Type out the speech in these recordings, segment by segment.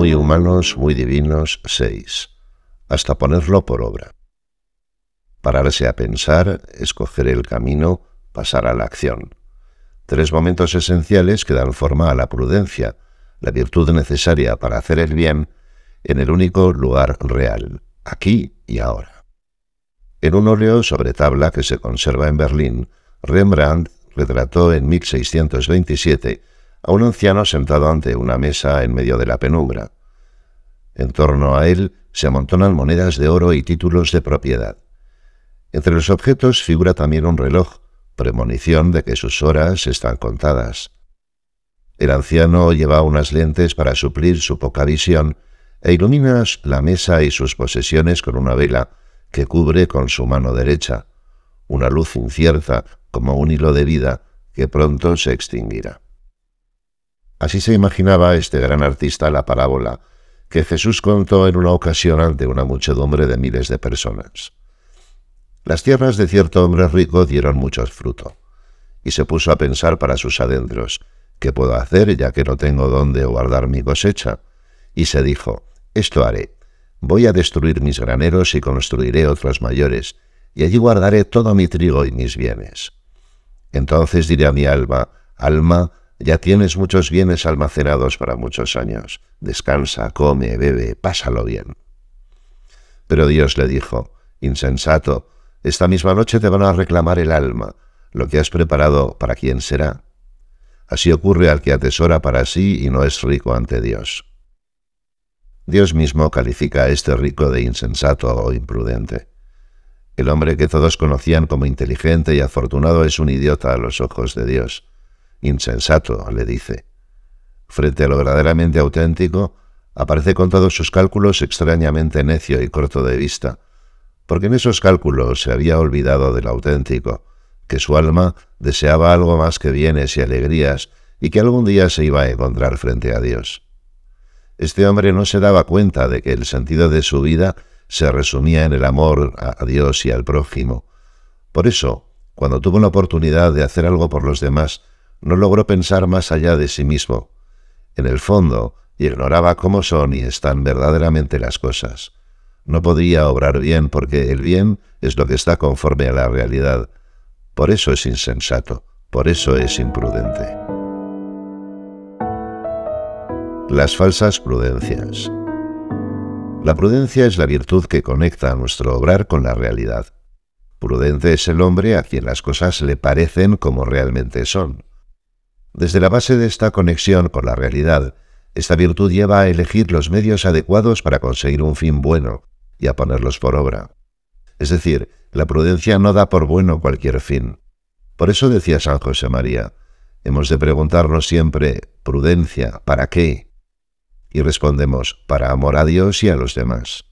muy humanos, muy divinos, seis, hasta ponerlo por obra. Pararse a pensar, escoger el camino, pasar a la acción. Tres momentos esenciales que dan forma a la prudencia, la virtud necesaria para hacer el bien en el único lugar real, aquí y ahora. En un óleo sobre tabla que se conserva en Berlín, Rembrandt retrató en 1627 a un anciano sentado ante una mesa en medio de la penumbra. En torno a él se amontonan monedas de oro y títulos de propiedad. Entre los objetos figura también un reloj, premonición de que sus horas están contadas. El anciano lleva unas lentes para suplir su poca visión e ilumina la mesa y sus posesiones con una vela que cubre con su mano derecha, una luz incierta como un hilo de vida que pronto se extinguirá. Así se imaginaba este gran artista la parábola que Jesús contó en una ocasión ante una muchedumbre de miles de personas. Las tierras de cierto hombre rico dieron muchos frutos, y se puso a pensar para sus adentros, ¿qué puedo hacer ya que no tengo dónde guardar mi cosecha? Y se dijo, esto haré, voy a destruir mis graneros y construiré otros mayores, y allí guardaré todo mi trigo y mis bienes. Entonces diré a mi alma, alma, ya tienes muchos bienes almacenados para muchos años, descansa, come, bebe, pásalo bien. Pero Dios le dijo, insensato, esta misma noche te van a reclamar el alma, lo que has preparado para quién será. Así ocurre al que atesora para sí y no es rico ante Dios. Dios mismo califica a este rico de insensato o imprudente. El hombre que todos conocían como inteligente y afortunado es un idiota a los ojos de Dios. Insensato, le dice. Frente a lo verdaderamente auténtico, aparece con todos sus cálculos extrañamente necio y corto de vista, porque en esos cálculos se había olvidado del auténtico, que su alma deseaba algo más que bienes y alegrías y que algún día se iba a encontrar frente a Dios. Este hombre no se daba cuenta de que el sentido de su vida se resumía en el amor a Dios y al prójimo. Por eso, cuando tuvo la oportunidad de hacer algo por los demás, no logró pensar más allá de sí mismo. En el fondo, ignoraba cómo son y están verdaderamente las cosas. No podía obrar bien porque el bien es lo que está conforme a la realidad. Por eso es insensato, por eso es imprudente. Las falsas prudencias. La prudencia es la virtud que conecta a nuestro obrar con la realidad. Prudente es el hombre a quien las cosas le parecen como realmente son. Desde la base de esta conexión con la realidad, esta virtud lleva a elegir los medios adecuados para conseguir un fin bueno, y a ponerlos por obra. Es decir, la prudencia no da por bueno cualquier fin. Por eso decía San José María, hemos de preguntarnos siempre, prudencia, ¿para qué? Y respondemos, para amor a Dios y a los demás.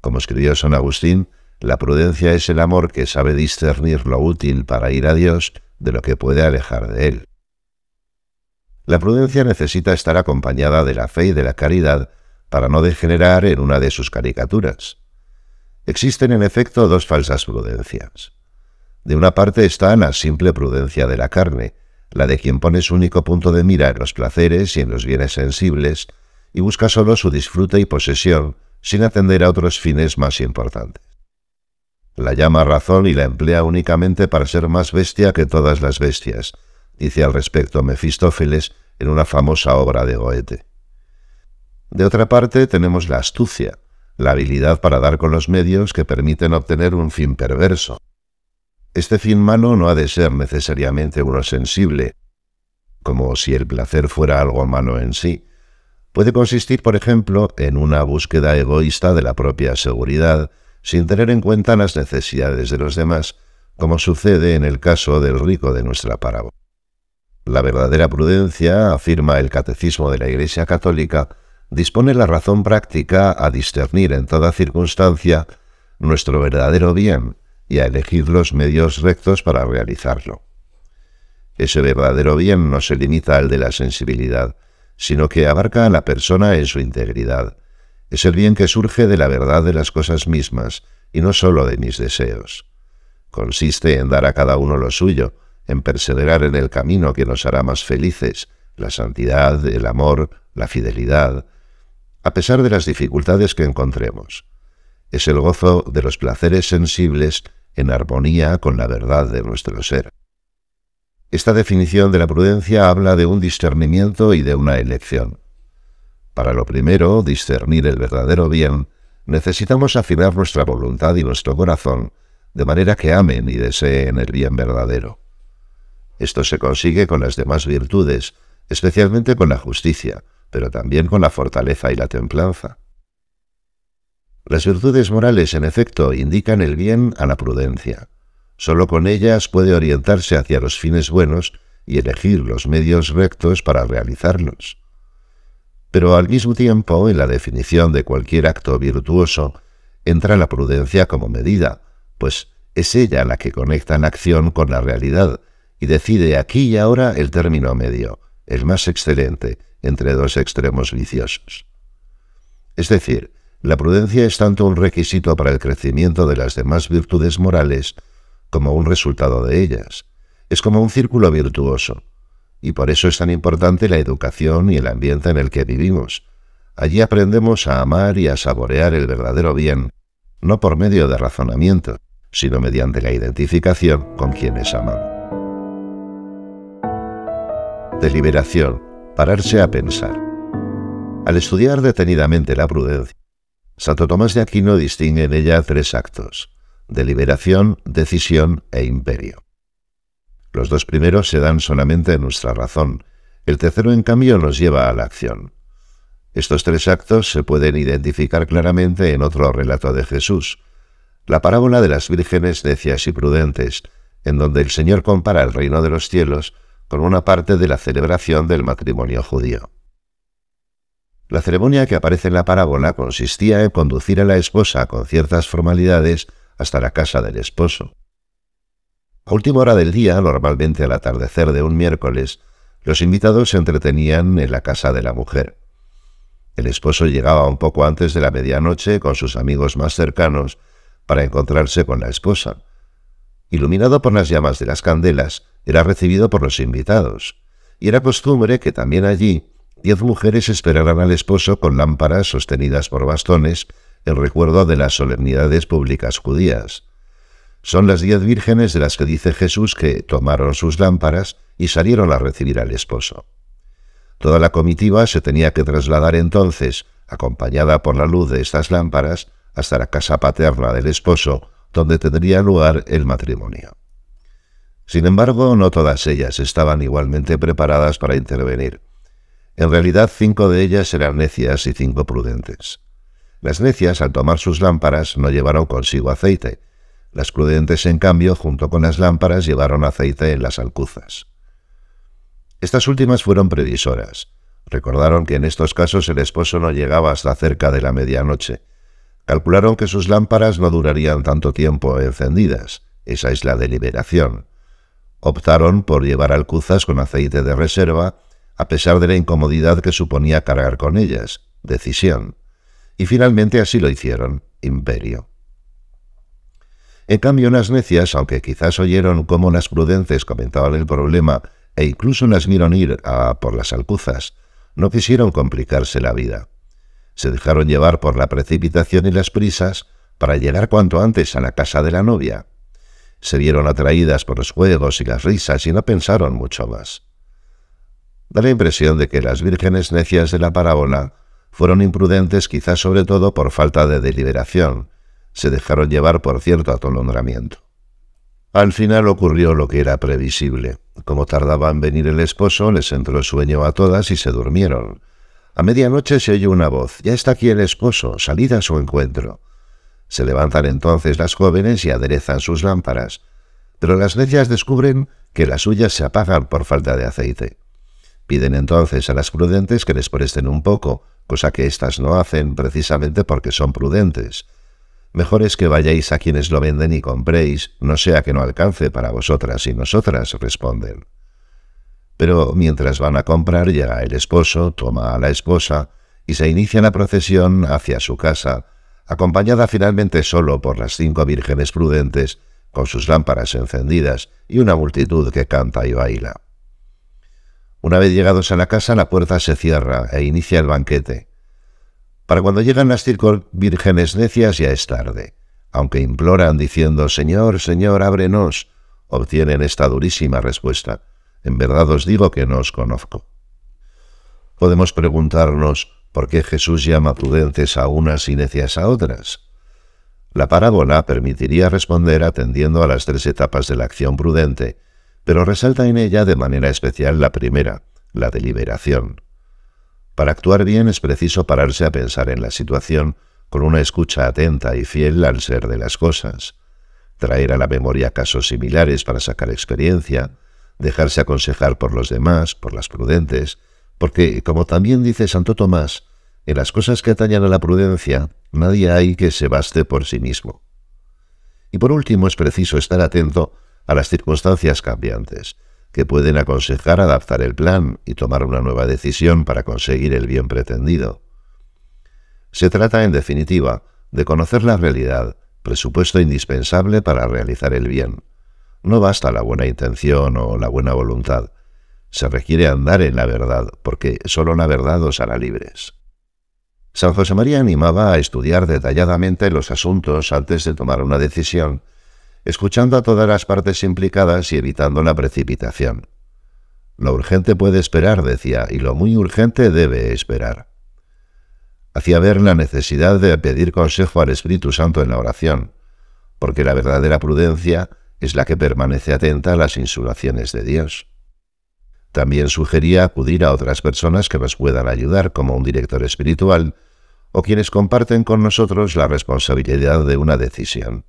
Como escribió San Agustín, la prudencia es el amor que sabe discernir lo útil para ir a Dios de lo que puede alejar de Él. La prudencia necesita estar acompañada de la fe y de la caridad para no degenerar en una de sus caricaturas. Existen en efecto dos falsas prudencias. De una parte está la simple prudencia de la carne, la de quien pone su único punto de mira en los placeres y en los bienes sensibles, y busca solo su disfrute y posesión, sin atender a otros fines más importantes. La llama razón y la emplea únicamente para ser más bestia que todas las bestias, dice al respecto Mefistófeles en una famosa obra de Goethe. De otra parte tenemos la astucia, la habilidad para dar con los medios que permiten obtener un fin perverso. Este fin malo no ha de ser necesariamente uno sensible, como si el placer fuera algo malo en sí. Puede consistir, por ejemplo, en una búsqueda egoísta de la propia seguridad, sin tener en cuenta las necesidades de los demás, como sucede en el caso del rico de nuestra parábola. La verdadera prudencia, afirma el Catecismo de la Iglesia Católica, dispone la razón práctica a discernir en toda circunstancia nuestro verdadero bien y a elegir los medios rectos para realizarlo. Ese verdadero bien no se limita al de la sensibilidad, sino que abarca a la persona en su integridad. Es el bien que surge de la verdad de las cosas mismas y no sólo de mis deseos. Consiste en dar a cada uno lo suyo, en perseverar en el camino que nos hará más felices, la santidad, el amor, la fidelidad, a pesar de las dificultades que encontremos. Es el gozo de los placeres sensibles en armonía con la verdad de nuestro ser. Esta definición de la prudencia habla de un discernimiento y de una elección. Para lo primero, discernir el verdadero bien, necesitamos afinar nuestra voluntad y nuestro corazón de manera que amen y deseen el bien verdadero. Esto se consigue con las demás virtudes, especialmente con la justicia, pero también con la fortaleza y la templanza. Las virtudes morales, en efecto, indican el bien a la prudencia. Solo con ellas puede orientarse hacia los fines buenos y elegir los medios rectos para realizarlos. Pero al mismo tiempo, en la definición de cualquier acto virtuoso, entra la prudencia como medida, pues es ella la que conecta la acción con la realidad y decide aquí y ahora el término medio, el más excelente entre dos extremos viciosos. Es decir, la prudencia es tanto un requisito para el crecimiento de las demás virtudes morales como un resultado de ellas. Es como un círculo virtuoso, y por eso es tan importante la educación y el ambiente en el que vivimos. Allí aprendemos a amar y a saborear el verdadero bien, no por medio de razonamiento, sino mediante la identificación con quienes aman. Deliberación. Pararse a pensar. Al estudiar detenidamente la prudencia, Santo Tomás de Aquino distingue en ella tres actos, deliberación, decisión e imperio. Los dos primeros se dan solamente en nuestra razón, el tercero en cambio nos lleva a la acción. Estos tres actos se pueden identificar claramente en otro relato de Jesús, la parábola de las vírgenes necias y prudentes, en donde el Señor compara el reino de los cielos con una parte de la celebración del matrimonio judío. La ceremonia que aparece en la parábola consistía en conducir a la esposa con ciertas formalidades hasta la casa del esposo. A última hora del día, normalmente al atardecer de un miércoles, los invitados se entretenían en la casa de la mujer. El esposo llegaba un poco antes de la medianoche con sus amigos más cercanos para encontrarse con la esposa. Iluminado por las llamas de las candelas, era recibido por los invitados, y era costumbre que también allí diez mujeres esperaran al esposo con lámparas sostenidas por bastones en recuerdo de las solemnidades públicas judías. Son las diez vírgenes de las que dice Jesús que tomaron sus lámparas y salieron a recibir al esposo. Toda la comitiva se tenía que trasladar entonces, acompañada por la luz de estas lámparas, hasta la casa paterna del esposo, donde tendría lugar el matrimonio. Sin embargo, no todas ellas estaban igualmente preparadas para intervenir. En realidad, cinco de ellas eran necias y cinco prudentes. Las necias, al tomar sus lámparas, no llevaron consigo aceite. Las prudentes, en cambio, junto con las lámparas, llevaron aceite en las alcuzas. Estas últimas fueron previsoras. Recordaron que en estos casos el esposo no llegaba hasta cerca de la medianoche. Calcularon que sus lámparas no durarían tanto tiempo encendidas. Esa es la deliberación. Optaron por llevar alcuzas con aceite de reserva, a pesar de la incomodidad que suponía cargar con ellas. Decisión y finalmente así lo hicieron, imperio. En cambio, las necias, aunque quizás oyeron cómo las prudentes comentaban el problema e incluso las vieron ir a por las alcuzas, no quisieron complicarse la vida. Se dejaron llevar por la precipitación y las prisas para llegar cuanto antes a la casa de la novia. Se vieron atraídas por los juegos y las risas y no pensaron mucho más. Da la impresión de que las vírgenes necias de la parábola fueron imprudentes quizás sobre todo por falta de deliberación. Se dejaron llevar por cierto atolondramiento. Al final ocurrió lo que era previsible. Como tardaba en venir el esposo, les entró sueño a todas y se durmieron. A medianoche se oyó una voz. Ya está aquí el esposo, salid a su encuentro. Se levantan entonces las jóvenes y aderezan sus lámparas. Pero las necias descubren que las suyas se apagan por falta de aceite. Piden entonces a las prudentes que les presten un poco, cosa que éstas no hacen precisamente porque son prudentes. Mejor es que vayáis a quienes lo venden y compréis, no sea que no alcance para vosotras y nosotras, responden. Pero mientras van a comprar llega el esposo, toma a la esposa y se inicia la procesión hacia su casa, acompañada finalmente solo por las cinco vírgenes prudentes, con sus lámparas encendidas y una multitud que canta y baila. Una vez llegados a la casa, la puerta se cierra e inicia el banquete. Para cuando llegan las circo vírgenes necias ya es tarde. Aunque imploran diciendo, Señor, Señor, ábrenos, obtienen esta durísima respuesta. En verdad os digo que no os conozco. Podemos preguntarnos por qué Jesús llama prudentes a unas y necias a otras. La parábola permitiría responder atendiendo a las tres etapas de la acción prudente, pero resalta en ella de manera especial la primera, la deliberación. Para actuar bien es preciso pararse a pensar en la situación con una escucha atenta y fiel al ser de las cosas, traer a la memoria casos similares para sacar experiencia, dejarse aconsejar por los demás, por las prudentes, porque, como también dice Santo Tomás, en las cosas que atañan a la prudencia, nadie hay que se baste por sí mismo. Y por último es preciso estar atento a las circunstancias cambiantes, que pueden aconsejar adaptar el plan y tomar una nueva decisión para conseguir el bien pretendido. Se trata, en definitiva, de conocer la realidad, presupuesto indispensable para realizar el bien. No basta la buena intención o la buena voluntad. Se requiere andar en la verdad, porque sólo la verdad os hará libres. San José María animaba a estudiar detalladamente los asuntos antes de tomar una decisión, escuchando a todas las partes implicadas y evitando la precipitación. Lo urgente puede esperar, decía, y lo muy urgente debe esperar. Hacía ver la necesidad de pedir consejo al Espíritu Santo en la oración, porque la verdadera prudencia es la que permanece atenta a las insulaciones de Dios. También sugería acudir a otras personas que nos puedan ayudar, como un director espiritual, o quienes comparten con nosotros la responsabilidad de una decisión.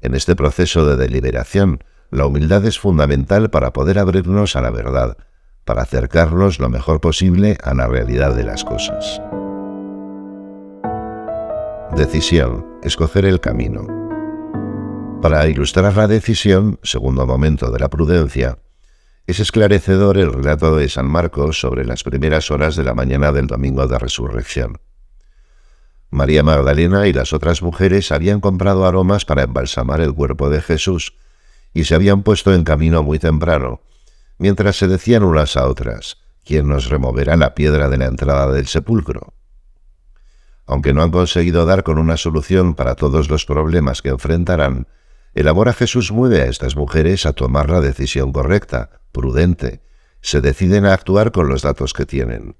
En este proceso de deliberación, la humildad es fundamental para poder abrirnos a la verdad, para acercarnos lo mejor posible a la realidad de las cosas. Decisión. Escoger el camino. Para ilustrar la decisión, segundo momento de la prudencia, es esclarecedor el relato de San Marcos sobre las primeras horas de la mañana del domingo de resurrección. María Magdalena y las otras mujeres habían comprado aromas para embalsamar el cuerpo de Jesús y se habían puesto en camino muy temprano, mientras se decían unas a otras, ¿quién nos removerá la piedra de la entrada del sepulcro? Aunque no han conseguido dar con una solución para todos los problemas que enfrentarán, el amor a Jesús mueve a estas mujeres a tomar la decisión correcta, prudente. Se deciden a actuar con los datos que tienen.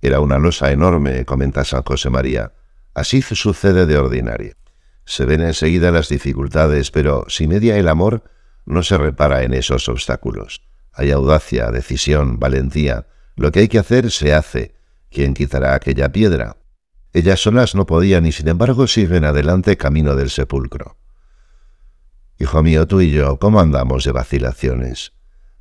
Era una losa enorme, comenta San José María. Así sucede de ordinario. Se ven enseguida las dificultades, pero si media el amor, no se repara en esos obstáculos. Hay audacia, decisión, valentía. Lo que hay que hacer se hace. ¿Quién quitará aquella piedra? Ellas solas no podían y sin embargo siguen adelante camino del sepulcro. Hijo mío, tú y yo, ¿cómo andamos de vacilaciones?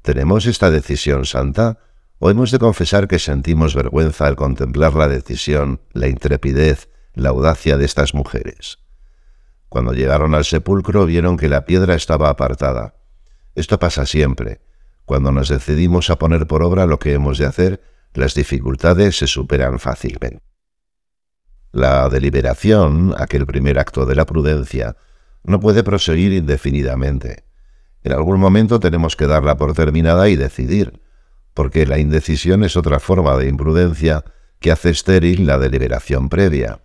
¿Tenemos esta decisión santa? o hemos de confesar que sentimos vergüenza al contemplar la decisión, la intrepidez, la audacia de estas mujeres. Cuando llegaron al sepulcro vieron que la piedra estaba apartada. Esto pasa siempre. Cuando nos decidimos a poner por obra lo que hemos de hacer, las dificultades se superan fácilmente. La deliberación, aquel primer acto de la prudencia, no puede proseguir indefinidamente. En algún momento tenemos que darla por terminada y decidir, porque la indecisión es otra forma de imprudencia que hace estéril la deliberación previa.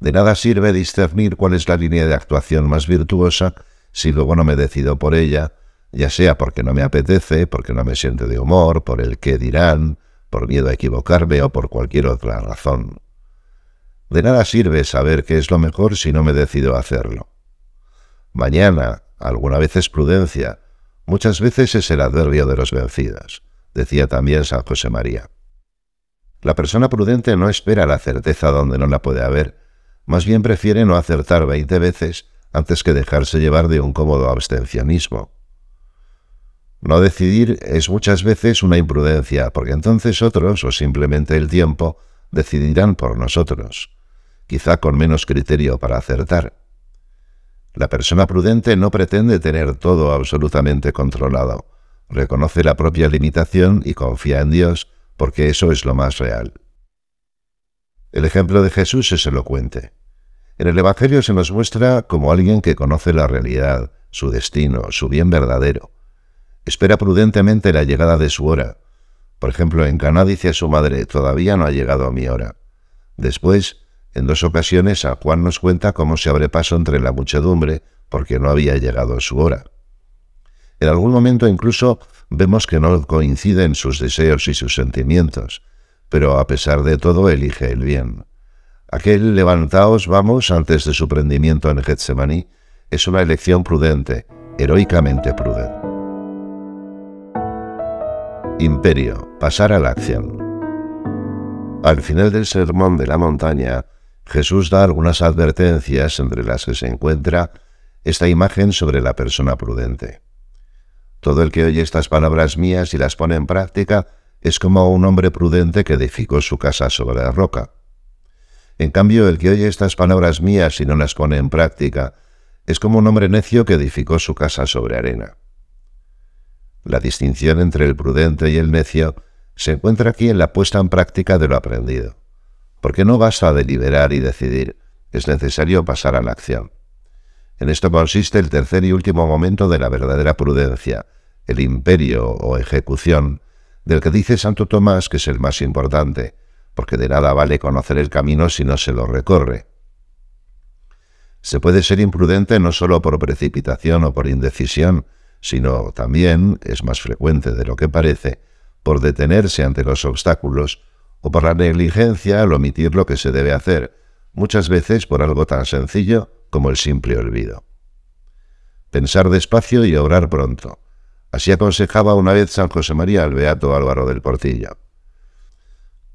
De nada sirve discernir cuál es la línea de actuación más virtuosa si luego no me decido por ella, ya sea porque no me apetece, porque no me siento de humor, por el qué dirán, por miedo a equivocarme o por cualquier otra razón. De nada sirve saber qué es lo mejor si no me decido a hacerlo. Mañana, alguna vez es prudencia, muchas veces es el adverbio de los vencidos decía también San José María. La persona prudente no espera la certeza donde no la puede haber, más bien prefiere no acertar veinte veces antes que dejarse llevar de un cómodo abstencionismo. No decidir es muchas veces una imprudencia, porque entonces otros, o simplemente el tiempo, decidirán por nosotros, quizá con menos criterio para acertar. La persona prudente no pretende tener todo absolutamente controlado, reconoce la propia limitación y confía en Dios, porque eso es lo más real. El ejemplo de Jesús es elocuente. En el Evangelio se nos muestra como alguien que conoce la realidad, su destino, su bien verdadero. Espera prudentemente la llegada de su hora. Por ejemplo, en Caná dice a su madre, todavía no ha llegado mi hora. Después, en dos ocasiones, San Juan nos cuenta cómo se abre paso entre la muchedumbre porque no había llegado su hora. En algún momento incluso vemos que no coinciden sus deseos y sus sentimientos, pero a pesar de todo elige el bien. Aquel levantaos, vamos, antes de su prendimiento en Getsemaní, es una elección prudente, heroicamente prudente. Imperio, pasar a la acción. Al final del sermón de la montaña, Jesús da algunas advertencias entre las que se encuentra esta imagen sobre la persona prudente. Todo el que oye estas palabras mías y las pone en práctica es como un hombre prudente que edificó su casa sobre la roca. En cambio, el que oye estas palabras mías y no las pone en práctica es como un hombre necio que edificó su casa sobre arena. La distinción entre el prudente y el necio se encuentra aquí en la puesta en práctica de lo aprendido, porque no basta deliberar y decidir, es necesario pasar a la acción. En esto consiste el tercer y último momento de la verdadera prudencia, el imperio o ejecución, del que dice Santo Tomás que es el más importante, porque de nada vale conocer el camino si no se lo recorre. Se puede ser imprudente no solo por precipitación o por indecisión, sino también, es más frecuente de lo que parece, por detenerse ante los obstáculos o por la negligencia al omitir lo que se debe hacer, muchas veces por algo tan sencillo como el simple olvido. Pensar despacio y obrar pronto. Así aconsejaba una vez San José María al beato Álvaro del Portillo.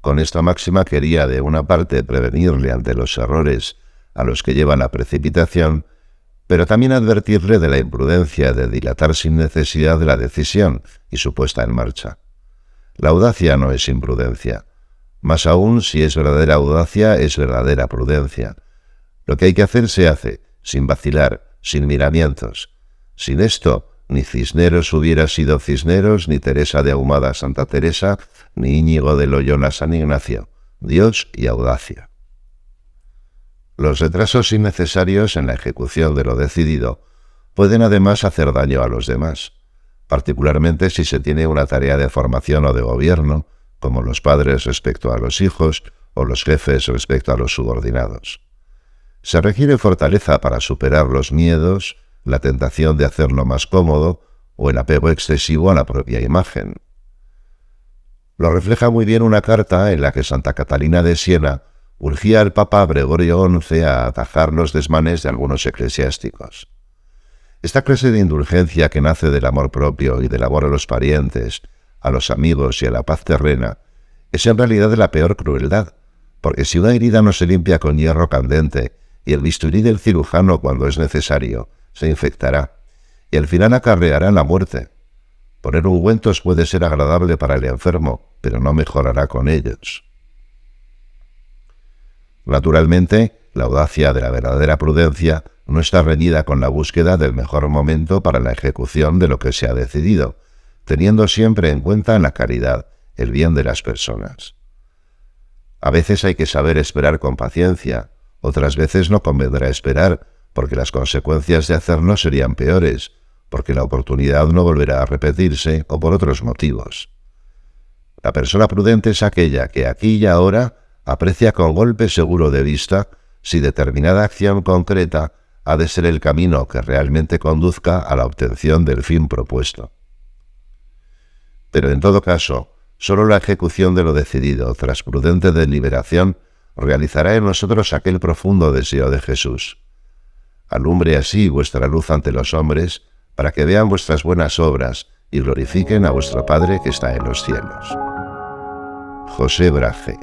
Con esta máxima quería, de una parte, prevenirle ante los errores a los que lleva la precipitación, pero también advertirle de la imprudencia de dilatar sin necesidad la decisión y su puesta en marcha. La audacia no es imprudencia. Más aún, si es verdadera audacia, es verdadera prudencia. Lo que hay que hacer se hace, sin vacilar, sin miramientos. Sin esto, ni Cisneros hubiera sido Cisneros, ni Teresa de Ahumada Santa Teresa, ni Íñigo de Loyola San Ignacio. Dios y audacia. Los retrasos innecesarios en la ejecución de lo decidido pueden además hacer daño a los demás, particularmente si se tiene una tarea de formación o de gobierno, como los padres respecto a los hijos o los jefes respecto a los subordinados. Se requiere fortaleza para superar los miedos, la tentación de hacerlo más cómodo o el apego excesivo a la propia imagen. Lo refleja muy bien una carta en la que Santa Catalina de Siena urgía al Papa Gregorio XI a atajar los desmanes de algunos eclesiásticos. Esta clase de indulgencia que nace del amor propio y del amor a los parientes, a los amigos y a la paz terrena, es en realidad la peor crueldad, porque si una herida no se limpia con hierro candente y el bisturí del cirujano cuando es necesario, se infectará, y al final acarreará la muerte. Poner ungüentos puede ser agradable para el enfermo, pero no mejorará con ellos. Naturalmente, la audacia de la verdadera prudencia no está reñida con la búsqueda del mejor momento para la ejecución de lo que se ha decidido, teniendo siempre en cuenta la caridad, el bien de las personas. A veces hay que saber esperar con paciencia, otras veces no convendrá esperar, porque las consecuencias de hacerlo serían peores, porque la oportunidad no volverá a repetirse o por otros motivos. La persona prudente es aquella que aquí y ahora aprecia con golpe seguro de vista si determinada acción concreta ha de ser el camino que realmente conduzca a la obtención del fin propuesto. Pero en todo caso, sólo la ejecución de lo decidido tras prudente deliberación realizará en nosotros aquel profundo deseo de Jesús. Alumbre así vuestra luz ante los hombres, para que vean vuestras buenas obras y glorifiquen a vuestro Padre que está en los cielos. José Braje